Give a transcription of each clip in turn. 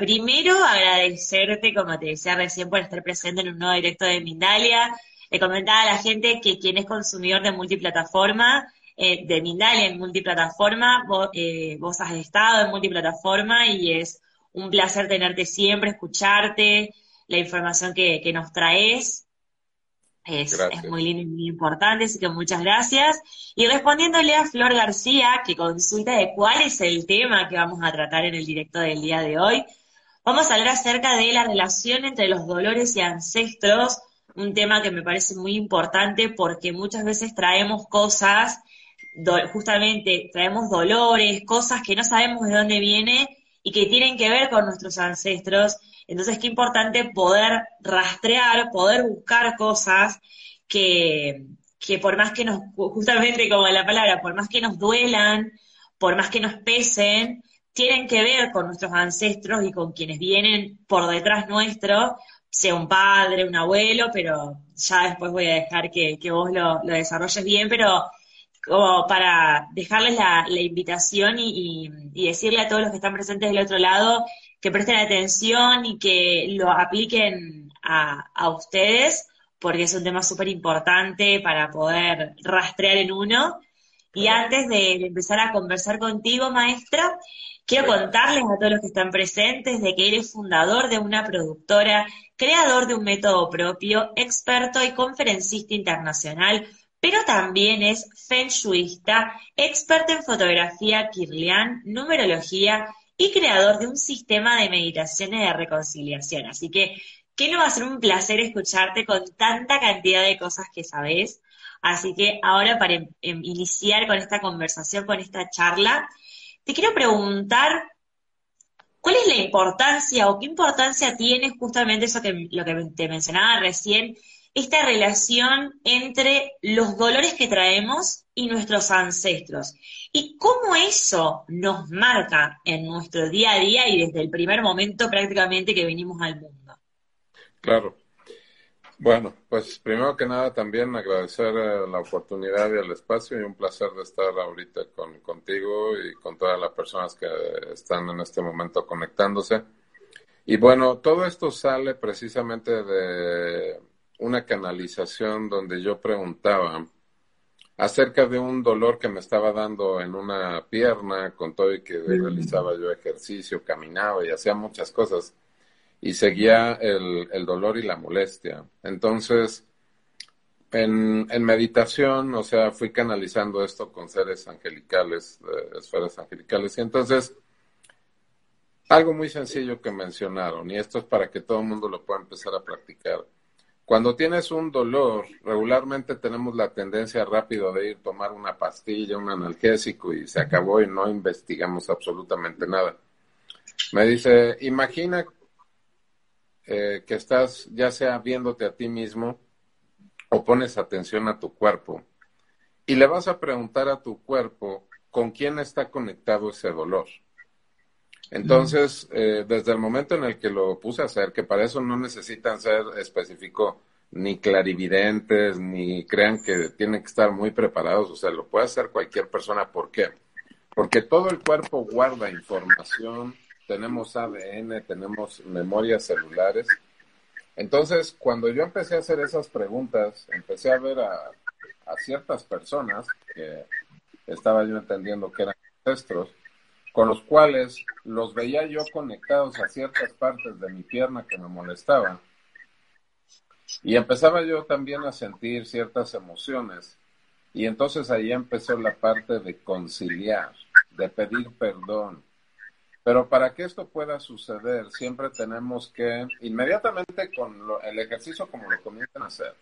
primero agradecerte, como te decía recién, por estar presente en un nuevo directo de Mindalia. Le comentaba a la gente que quien es consumidor de multiplataforma, eh, de Mindalia en multiplataforma, eh, vos, has estado en multiplataforma y es un placer tenerte siempre, escucharte, la información que, que nos traes. Es, muy lindo y muy importante, así que muchas gracias. Y respondiéndole a Flor García, que consulta de cuál es el tema que vamos a tratar en el directo del día de hoy, vamos a hablar acerca de la relación entre los dolores y ancestros, un tema que me parece muy importante porque muchas veces traemos cosas, justamente traemos dolores, cosas que no sabemos de dónde viene y que tienen que ver con nuestros ancestros. Entonces, qué importante poder rastrear, poder buscar cosas que, que por más que nos, justamente como la palabra, por más que nos duelan, por más que nos pesen, tienen que ver con nuestros ancestros y con quienes vienen por detrás nuestro, sea un padre, un abuelo, pero ya después voy a dejar que, vos lo, desarrolles bien, pero como para dejarles la, invitación y, decirle a todos los que están presentes del otro lado que presten atención y que lo apliquen a, ustedes, porque es un tema súper importante para poder rastrear en uno. Y antes de, empezar a conversar contigo, maestra, quiero contarles a todos los que están presentes de que eres fundador de una productora, creador de un método propio, experto y conferencista internacional, pero también es feng shuista, experto en fotografía kirlian, numerología y creador de un sistema de meditaciones de reconciliación. Así que, ¿qué no va a ser un placer escucharte con tanta cantidad de cosas que sabes? Así que ahora para em, em, iniciar con esta conversación, con esta charla, te quiero preguntar ¿Cuál es la importancia o qué importancia tiene justamente eso que lo que te mencionaba recién, esta relación entre los dolores que traemos y nuestros ancestros? y cómo eso nos marca en nuestro día a día y desde el primer momento prácticamente que venimos al mundo. Claro. Bueno, pues primero que nada también agradecer eh, la oportunidad y el espacio y un placer de estar ahorita con, contigo y con todas las personas que están en este momento conectándose. Y bueno, todo esto sale precisamente de una canalización donde yo preguntaba acerca de un dolor que me estaba dando en una pierna, con todo y que mm. realizaba yo ejercicio, caminaba y hacía muchas cosas, y seguía el, el dolor y la molestia. Entonces, en, en, meditación, o sea, fui canalizando esto con seres angelicales, esferas angelicales, y entonces, algo muy sencillo que mencionaron, y esto es para que todo el mundo lo pueda empezar a practicar cuando tienes un dolor, regularmente tenemos la tendencia rápido de ir a tomar una pastilla, un analgésico y se acabó y no investigamos absolutamente nada. Me dice, imagina eh, que estás ya sea viéndote a ti mismo o pones atención a tu cuerpo y le vas a preguntar a tu cuerpo con quién está conectado ese dolor. Entonces, eh, desde el momento en el que lo puse a hacer, que para eso no necesitan ser específico ni clarividentes, ni crean que tienen que estar muy preparados, o sea, lo puede hacer cualquier persona. ¿Por qué? Porque todo el cuerpo guarda información, tenemos ADN, tenemos memorias celulares. Entonces, cuando yo empecé a hacer esas preguntas, empecé a ver a, ciertas personas que estaba yo entendiendo que eran ancestros, con los cuales los veía yo conectados a ciertas partes de mi pierna que me molestaban. Y empezaba yo también a sentir ciertas emociones. Y entonces ahí empezó la parte de conciliar, de pedir perdón. Pero para que esto pueda suceder, siempre tenemos que, inmediatamente con el ejercicio como lo comienzan a hacer,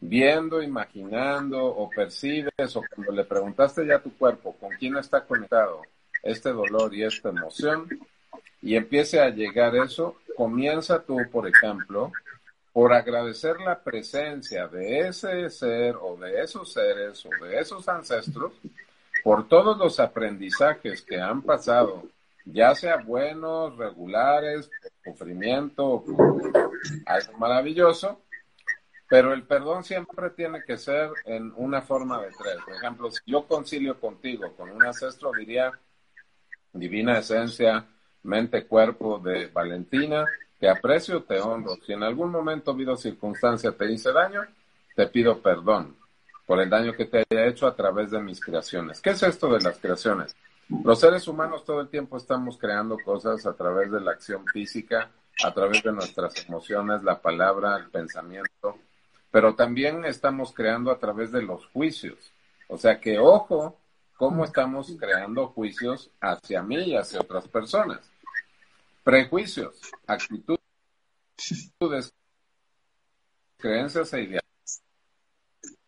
viendo, imaginando o percibes o cuando le preguntaste ya a tu cuerpo con quién está conectado, este dolor y esta emoción, y empiece a llegar eso, comienza tú, por ejemplo, por agradecer la presencia de ese ser o de esos seres o de esos ancestros, por todos los aprendizajes que han pasado, ya sea buenos, regulares, sufrimiento, algo maravilloso, pero el perdón siempre tiene que ser en una forma de tres. Por ejemplo, si yo concilio contigo con un ancestro, diría, divina esencia, mente, cuerpo de Valentina, te aprecio, te honro. Si en algún momento, vida o circunstancia, te hice daño, te pido perdón por el daño que te haya hecho a través de mis creaciones. ¿Qué es esto de las creaciones? Los seres humanos todo el tiempo estamos creando cosas a través de la acción física, a través de nuestras emociones, la palabra, el pensamiento, pero también estamos creando a través de los juicios. O sea que ojo cómo estamos creando juicios hacia mí y hacia otras personas. Prejuicios, actitudes, creencias e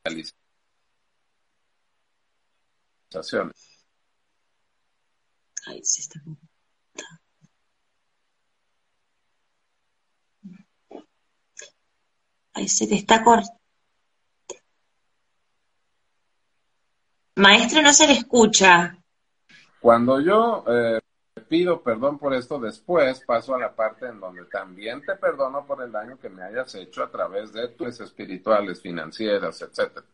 idealizaciones. Ahí se te está cortando. Maestro, no se le escucha. Cuando yo eh, pido perdón por esto, después paso a la parte en donde también te perdono por el daño que me hayas hecho a través de tus espirituales, financieras, etcétera.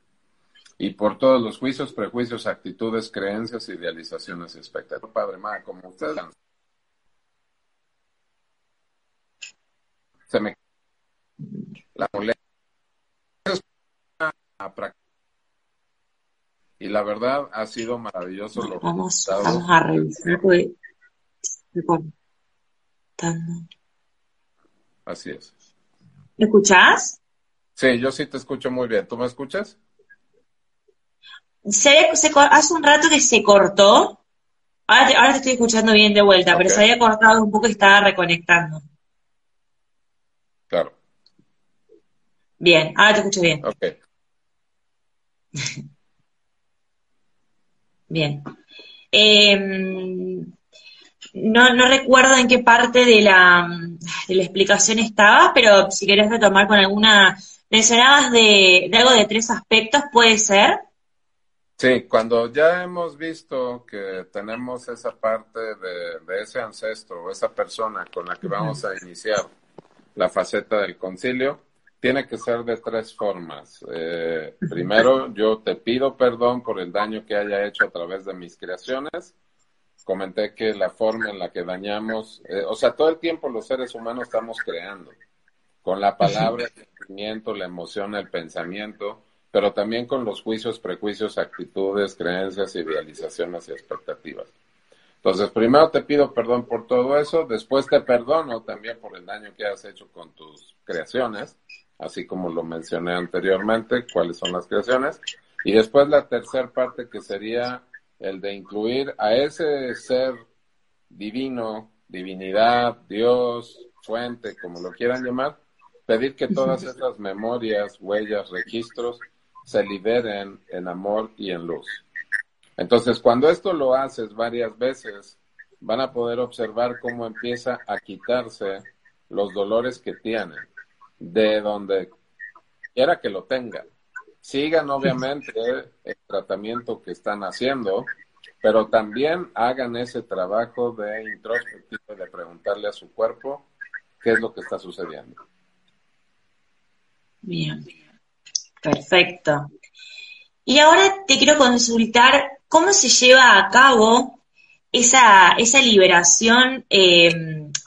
Y por todos los juicios, prejuicios, actitudes, creencias, idealizaciones y expectativas. Padre Má, como ustedes se me la molestia y la verdad ha sido maravilloso lo vamos, vamos a revisar porque Así es. ¿Me escuchás? Sí, yo sí te escucho muy bien. ¿Tú me escuchas? Se, se, hace un rato que se cortó. Ahora te, ahora te estoy escuchando bien de vuelta, pero se había cortado un poco y estaba reconectando. Claro. Bien, ahora te escucho bien. Ok. bien. Eh, no, no recuerdo en qué parte de la, de la explicación estaba, pero si querés retomar con alguna... Mencionabas de, de algo de tres aspectos, ¿puede ser? Sí, cuando ya hemos visto que tenemos esa parte de, de ese ancestro, esa persona con la que vamos a iniciar la faceta del concilio, tiene que ser de tres formas. Eh, primero, yo te pido perdón por el daño que haya hecho a través de mis creaciones. Comenté que la forma en la que dañamos, eh, o sea, todo el tiempo los seres humanos estamos creando, con la palabra, el sentimiento, la emoción, el pensamiento, pero también con los juicios, prejuicios, actitudes, creencias, idealizaciones y expectativas. Entonces, primero te pido perdón por todo eso, después te perdono también por el daño que has hecho con tus creaciones, así como lo mencioné anteriormente, cuáles son las creaciones, y después la tercera parte que sería el de incluir a ese ser divino, divinidad, Dios, fuente, como lo quieran llamar, pedir que todas esas memorias, huellas, registros se liberen en amor y en luz. Entonces, cuando esto lo haces varias veces, van a poder observar cómo empieza a quitarse los dolores que tienen, de donde quiera que lo tengan sigan obviamente el tratamiento que están haciendo, pero también hagan ese trabajo de introspectivo, de preguntarle a su cuerpo qué es lo que está sucediendo. Bien, perfecto. Y ahora te quiero consultar cómo se lleva a cabo esa, esa liberación eh,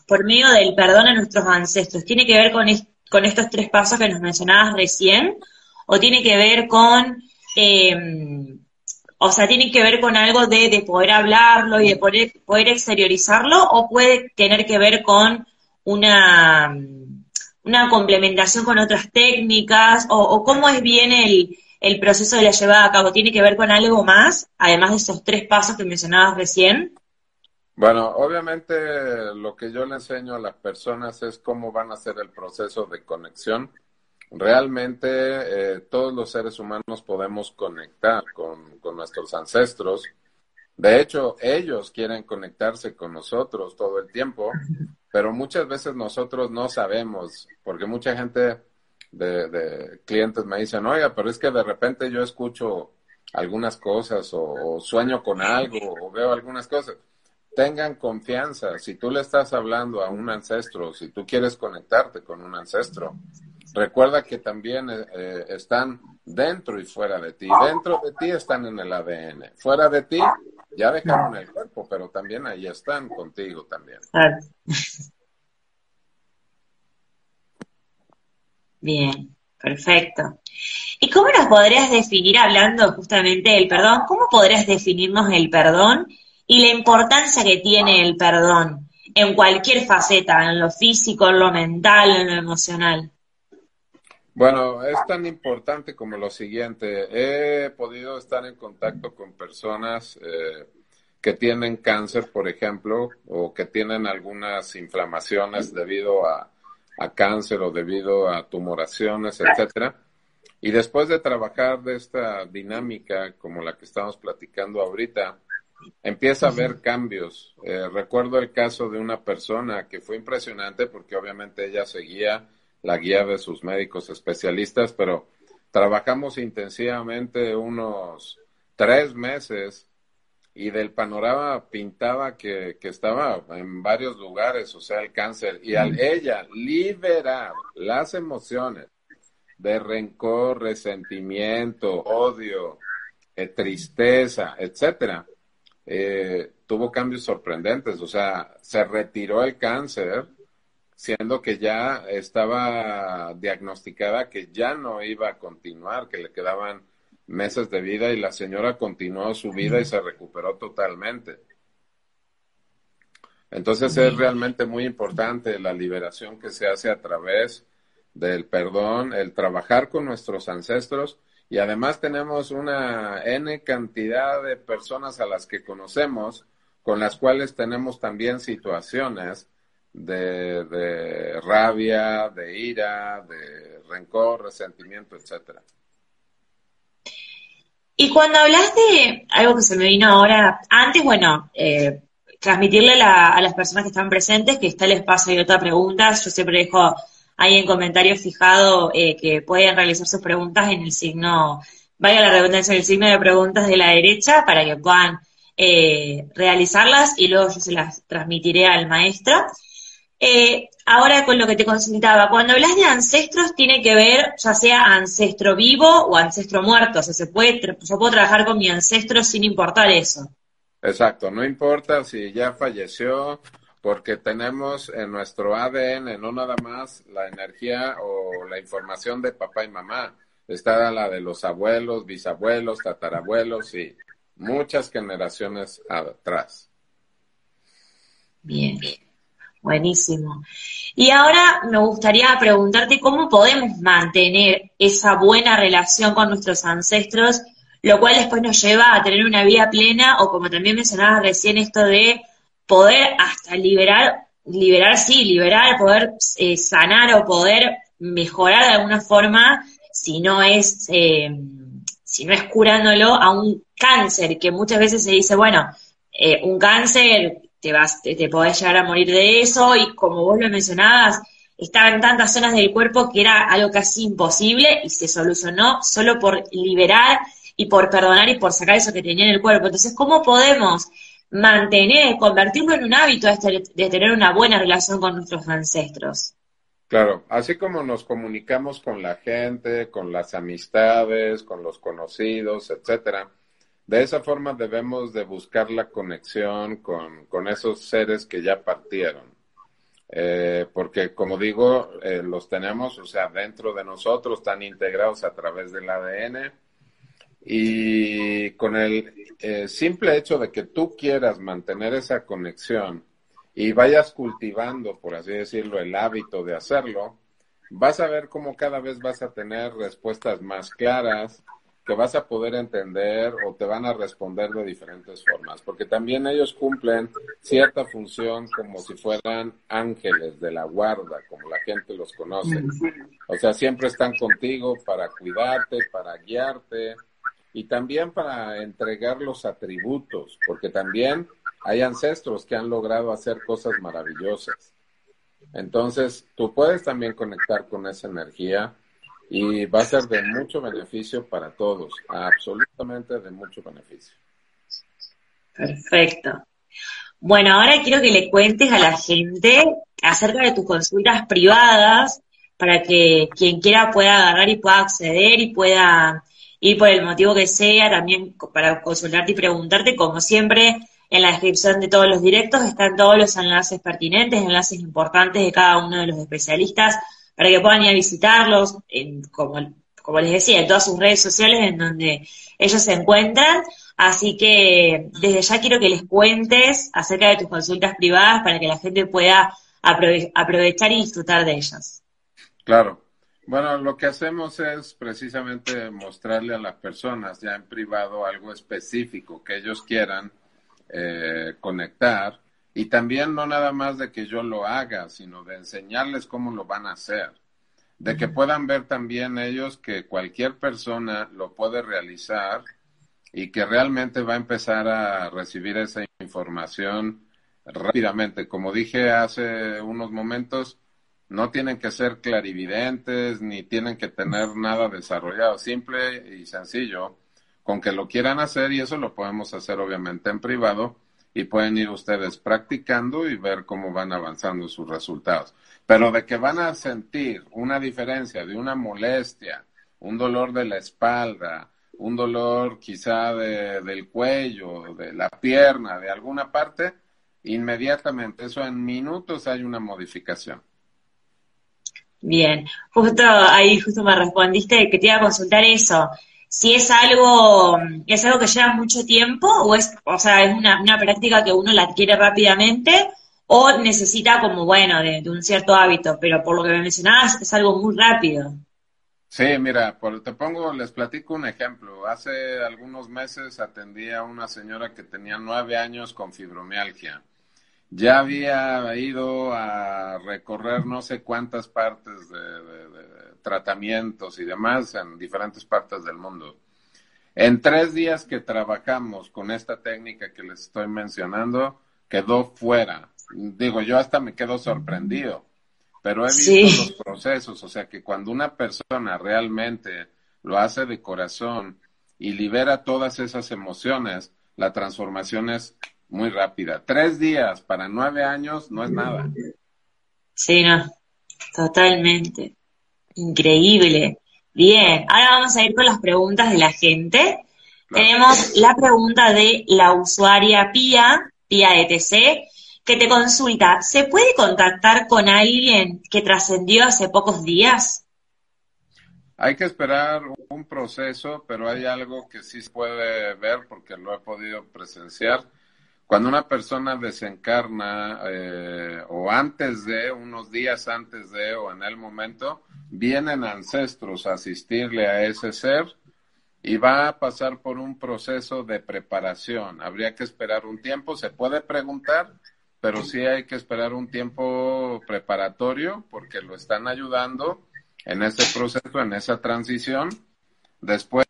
por medio del perdón a nuestros ancestros. ¿Tiene que ver con, con estos tres pasos que nos mencionabas recién? o tiene que ver con, eh, o sea, tiene que ver con algo de, poder hablarlo y de poder, poder exteriorizarlo, o puede tener que ver con una, una complementación con otras técnicas, o, cómo es bien el, el proceso de la llevada a cabo, ¿tiene que ver con algo más, además de esos tres pasos que mencionabas recién? Bueno, obviamente lo que yo le enseño a las personas es cómo van a hacer el proceso de conexión realmente eh, todos los seres humanos podemos conectar con, nuestros ancestros. De hecho, ellos quieren conectarse con nosotros todo el tiempo, pero muchas veces nosotros no sabemos, porque mucha gente de, clientes me dicen, oiga, pero es que de repente yo escucho algunas cosas o, sueño con algo o veo algunas cosas. Tengan confianza, si tú le estás hablando a un ancestro, si tú quieres conectarte con un ancestro, Recuerda que también eh, eh, están dentro y fuera de ti. Dentro de ti están en el ADN. Fuera de ti ya dejaron el pero también ahí están contigo también. Bien, perfecto. ¿Y cómo nos podrías definir, hablando justamente del perdón, cómo podrías definirnos el perdón y la importancia que tiene el perdón en cualquier faceta, en lo físico, en lo mental, en lo emocional? Bueno, es tan importante como lo siguiente. He podido estar en contacto con personas eh, que tienen cáncer, por ejemplo, o que tienen algunas inflamaciones debido a, a cáncer o debido a tumoraciones, etcétera. Y después de trabajar de esta dinámica como la que estamos platicando ahorita, empieza a haber cambios. Eh, recuerdo el caso de una persona que fue impresionante porque obviamente ella seguía la guía de sus médicos especialistas, pero trabajamos intensivamente unos tres meses y del panorama pintaba que, que, estaba en varios lugares, o sea, el cáncer, y al ella liberar las emociones de rencor, resentimiento, odio, eh, tristeza, etcétera, eh, tuvo cambios sorprendentes, o sea, se retiró el cáncer, siendo que ya estaba diagnosticada que ya no iba a continuar, que le quedaban meses de vida y la señora continuó su vida y se recuperó totalmente. Entonces es realmente muy importante la liberación que se hace a través del perdón, el trabajar con nuestros ancestros y además tenemos una N cantidad de personas a las que conocemos con las cuales tenemos también situaciones de, de rabia, de ira, de rencor, resentimiento, etcétera. Y cuando hablas de algo que se me vino ahora, antes, bueno, eh, transmitirle a las personas que están presentes que está el espacio y otra pregunta. Yo siempre dejo ahí en comentarios fijado eh, que pueden realizar sus preguntas en el signo, vaya la redundancia, en el signo de preguntas de la derecha para que puedan eh, realizarlas y luego yo se las transmitiré al maestro. Eh, ahora con lo que te consultaba, cuando hablas de ancestros tiene que ver ya sea ancestro vivo o ancestro muerto, o sea, se puede, yo puedo trabajar con mi ancestro sin importar eso. Exacto, no importa si ya falleció, porque tenemos en nuestro ADN no nada más la energía o la información de papá y mamá, está la de los abuelos, bisabuelos, tatarabuelos y muchas generaciones atrás. Bien. Buenísimo. Y ahora me gustaría preguntarte cómo podemos mantener esa buena relación con nuestros ancestros, lo cual después nos lleva a tener una vida plena o como también mencionabas recién esto de poder hasta liberar, liberar, sí, liberar, poder eh, sanar o poder mejorar de alguna forma, si no es, eh, si no es curándolo a un cáncer, que muchas veces se dice, bueno, eh, un cáncer te vas, te, podés llegar a morir de eso y como vos lo mencionabas, estaba en tantas zonas del cuerpo que era algo casi imposible y se solucionó solo por liberar y por perdonar y por sacar eso que tenía en el cuerpo. Entonces, ¿cómo podemos mantener, convertirlo en un hábito de tener una buena relación con nuestros ancestros? Claro, así como nos comunicamos con la gente, con las amistades, con los conocidos, etcétera, de esa forma debemos de buscar la conexión con, con esos seres que ya partieron. Eh, porque como digo, eh, los tenemos, o sea, dentro de nosotros, están integrados a través del ADN y con el eh, simple hecho de que tú quieras mantener esa conexión y vayas cultivando, por así decirlo, el hábito de hacerlo, vas a ver cómo cada vez vas a tener respuestas más claras, que vas a poder entender o te van a responder de diferentes formas, porque también ellos cumplen cierta función como si fueran ángeles de la guarda, como la gente los conoce. O sea, siempre están contigo para cuidarte, para guiarte y también para entregar los atributos, porque también hay ancestros que han logrado hacer cosas maravillosas. Entonces, tú puedes también conectar con esa energía y va a ser de mucho beneficio para todos, absolutamente de mucho beneficio. Perfecto. Bueno, ahora quiero que le cuentes a la gente acerca de tus consultas privadas para que quien quiera pueda agarrar y pueda acceder y pueda ir por el motivo que sea, también para consultarte y preguntarte, como siempre, En la descripción de todos los directos están todos los enlaces pertinentes, enlaces importantes de cada uno de los especialistas para que puedan ir a visitarlos, como, como les decía, en todas sus redes sociales en donde ellos se encuentran. Así que desde ya quiero que les cuentes acerca de tus consultas privadas para que la gente pueda aprovechar y disfrutar de ellas. Claro. Bueno, lo que hacemos es precisamente mostrarle a las personas ya en privado algo específico que ellos quieran eh, conectar y también no nada más de que yo lo haga, sino de enseñarles cómo lo van a hacer, de que puedan ver también ellos que cualquier persona lo puede realizar y que realmente va a empezar a recibir esa información rápidamente. Como dije hace unos momentos, no tienen que ser clarividentes ni tienen que tener nada desarrollado, simple y sencillo, con que lo quieran hacer y eso lo podemos hacer obviamente en privado y pueden ir ustedes practicando y ver cómo van avanzando sus resultados. Pero de que van a sentir una diferencia de una molestia, un dolor de la espalda, un dolor quizá de, del cuello, de la pierna, de alguna parte, inmediatamente, eso en minutos hay una modificación. Bien, justo ahí justo me respondiste que te iba a consultar eso. Si es algo, es algo que lleva mucho tiempo o es, o sea, es una, una práctica que uno la adquiere rápidamente o necesita como, bueno, de, un cierto hábito, pero por lo que me mencionabas es algo muy rápido. Sí, mira, por, te pongo, les platico un ejemplo. Hace algunos meses atendí a una señora que tenía nueve años con fibromialgia ya había ido a recorrer no sé cuántas partes de, tratamientos y demás en diferentes partes del mundo. En tres días que trabajamos con esta técnica que les estoy mencionando, quedó fuera. Digo, yo hasta me quedo sorprendido, pero he visto los procesos, o sea que cuando una persona realmente lo hace de corazón y libera todas esas emociones, la transformación es muy rápida. Tres días para nueve años no es nada. Sí, no, totalmente. Increíble. Bien, ahora vamos a ir con las preguntas de la gente. Tenemos la pregunta de la usuaria Pia, Pia ETC, que te consulta, ¿se puede contactar con alguien que trascendió hace pocos días? Hay que esperar un proceso, pero hay algo que sí se puede ver porque lo he podido presenciar cuando una persona desencarna eh, o antes de, unos días antes de o en el momento, vienen ancestros a asistirle a ese ser y va a pasar por un proceso de preparación. Habría que esperar un tiempo, se puede preguntar, pero sí hay que esperar un tiempo preparatorio porque lo están ayudando en ese proceso, en esa transición. Después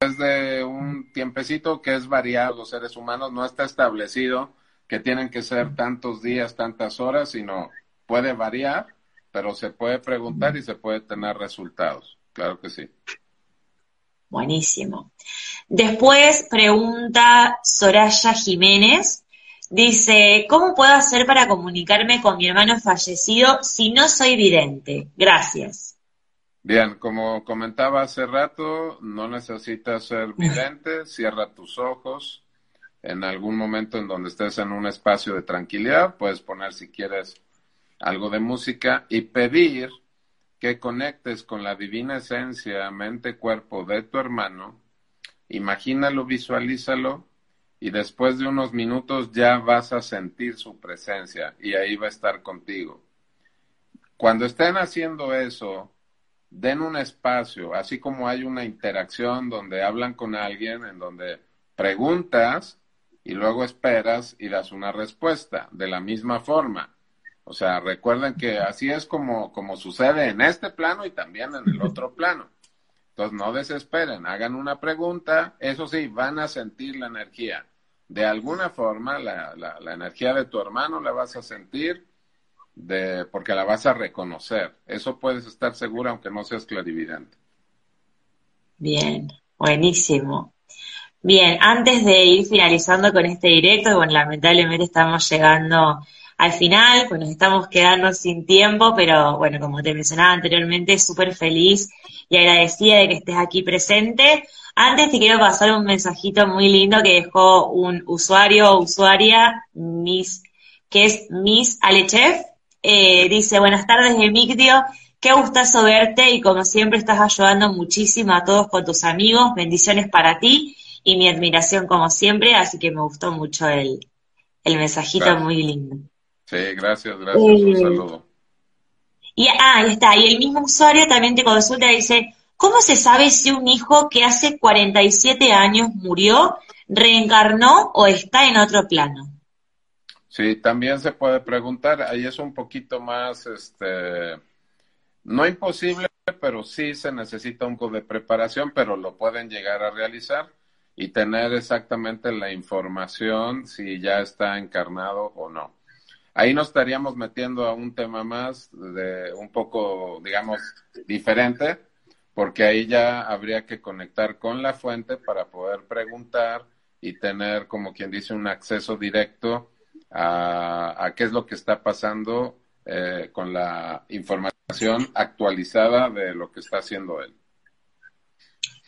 de un tiempecito que es variado, los seres humanos no está establecido que tienen que ser tantos días, tantas horas, sino puede variar, pero se puede preguntar y se puede tener resultados. Claro que sí. Buenísimo. Después pregunta Soraya Jiménez. Dice, ¿cómo puedo hacer para comunicarme con mi hermano fallecido si no soy vidente? Gracias. Bien, como comentaba hace rato, no necesitas ser vidente, cierra tus ojos. En algún momento en donde estés en un espacio de tranquilidad, puedes poner si quieres algo de música y pedir que conectes con la divina esencia, mente, cuerpo de tu hermano, imagínalo, visualízalo y después de unos minutos ya vas a sentir su presencia y ahí va a estar contigo. Cuando estén haciendo eso, den un espacio, así como hay una interacción donde hablan con alguien, en donde preguntas y luego esperas y das una respuesta de la misma forma. O sea, recuerden que así es como, como sucede en este plano y también en el otro plano. Entonces, no desesperen, hagan una pregunta, eso sí, van a sentir la energía. De alguna forma, la, la, la energía de tu hermano la vas a sentir de, porque la vas a reconocer. Eso puedes estar segura aunque no seas clarividente. Bien, buenísimo. Bien, antes de ir finalizando con este directo, bueno, lamentablemente estamos llegando al final, pues nos estamos quedando sin tiempo, pero bueno, como te mencionaba anteriormente, súper feliz y agradecida de que estés aquí presente. Antes te quiero pasar un mensajito muy lindo que dejó un usuario o usuaria, Miss, que es Miss Alechef. Eh, dice, buenas tardes, Emigdio. Qué gustazo verte y como siempre estás ayudando muchísimo a todos con tus amigos. Bendiciones para ti y mi admiración como siempre, así que me gustó mucho el, el mensajito muy lindo. Sí, gracias, gracias. un eh, saludo. Y ah, ahí está. Y el mismo usuario también te consulta y dice, ¿cómo se sabe si un hijo que hace 47 años murió, reencarnó o está en otro plano? Sí, también se puede preguntar. Ahí es un poquito más, este, no imposible, pero sí se necesita un poco de preparación, pero lo pueden llegar a realizar y tener exactamente la información si ya está encarnado o no. Ahí nos estaríamos metiendo a un tema más de un poco, digamos, diferente, porque ahí ya habría que conectar con la fuente para poder preguntar y tener, como quien dice, un acceso directo a, qué es lo que está pasando eh, con la información actualizada de lo que está haciendo él.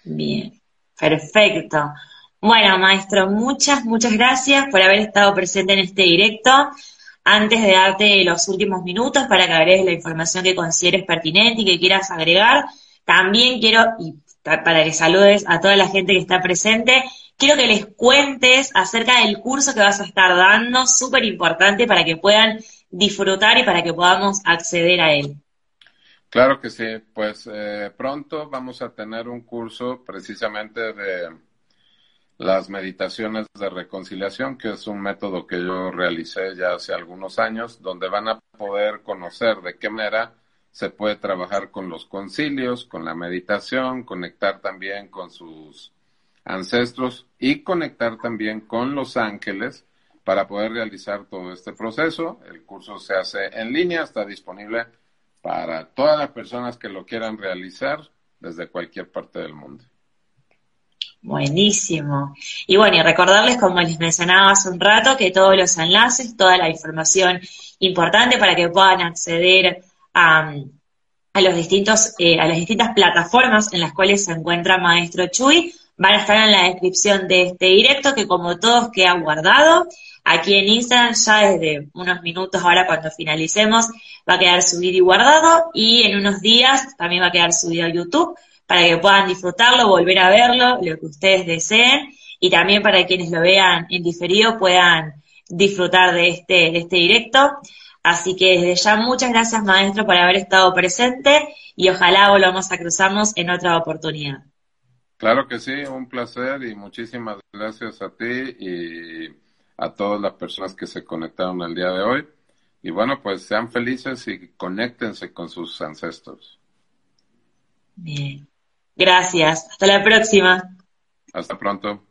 Bien, perfecto. Bueno, maestro, muchas, muchas gracias por haber estado presente en este directo antes de darte los últimos minutos para que agregues la información que consideres pertinente y que quieras agregar, también quiero, y para que saludes a toda la gente que está presente, quiero que les cuentes acerca del curso que vas a estar dando, súper importante para que puedan disfrutar y para que podamos acceder a él. Claro que sí, pues eh, pronto vamos a tener un curso precisamente de las meditaciones de reconciliación, que es un método que yo realicé ya hace algunos años, donde van a poder conocer de qué manera se puede trabajar con los concilios, con la meditación, conectar también con sus ancestros y conectar también con los ángeles para poder realizar todo este proceso. El curso se hace en línea, está disponible para todas las personas que lo quieran realizar desde cualquier parte del mundo. Buenísimo. Y bueno, y recordarles, como les mencionaba hace un rato, que todos los enlaces, toda la información importante para que puedan acceder a, los distintos, eh, a las distintas plataformas en las cuales se encuentra Maestro Chuy, van a estar en la descripción de este directo, que como todos queda guardado. Aquí en Instagram ya desde unos minutos ahora cuando finalicemos va a quedar subido y guardado y en unos días también va a quedar subido a YouTube para que puedan disfrutarlo, volver a verlo, lo que ustedes deseen, y también para quienes lo vean en diferido puedan disfrutar de este, de este directo. Así que desde ya muchas gracias maestro por haber estado presente y ojalá volvamos a cruzarnos en otra oportunidad. Claro que sí, un placer y muchísimas gracias a ti y a todas las personas que se conectaron el día de hoy. Y bueno, pues sean felices y conéctense con sus ancestros. Bien. Gracias. Hasta la próxima. Hasta pronto.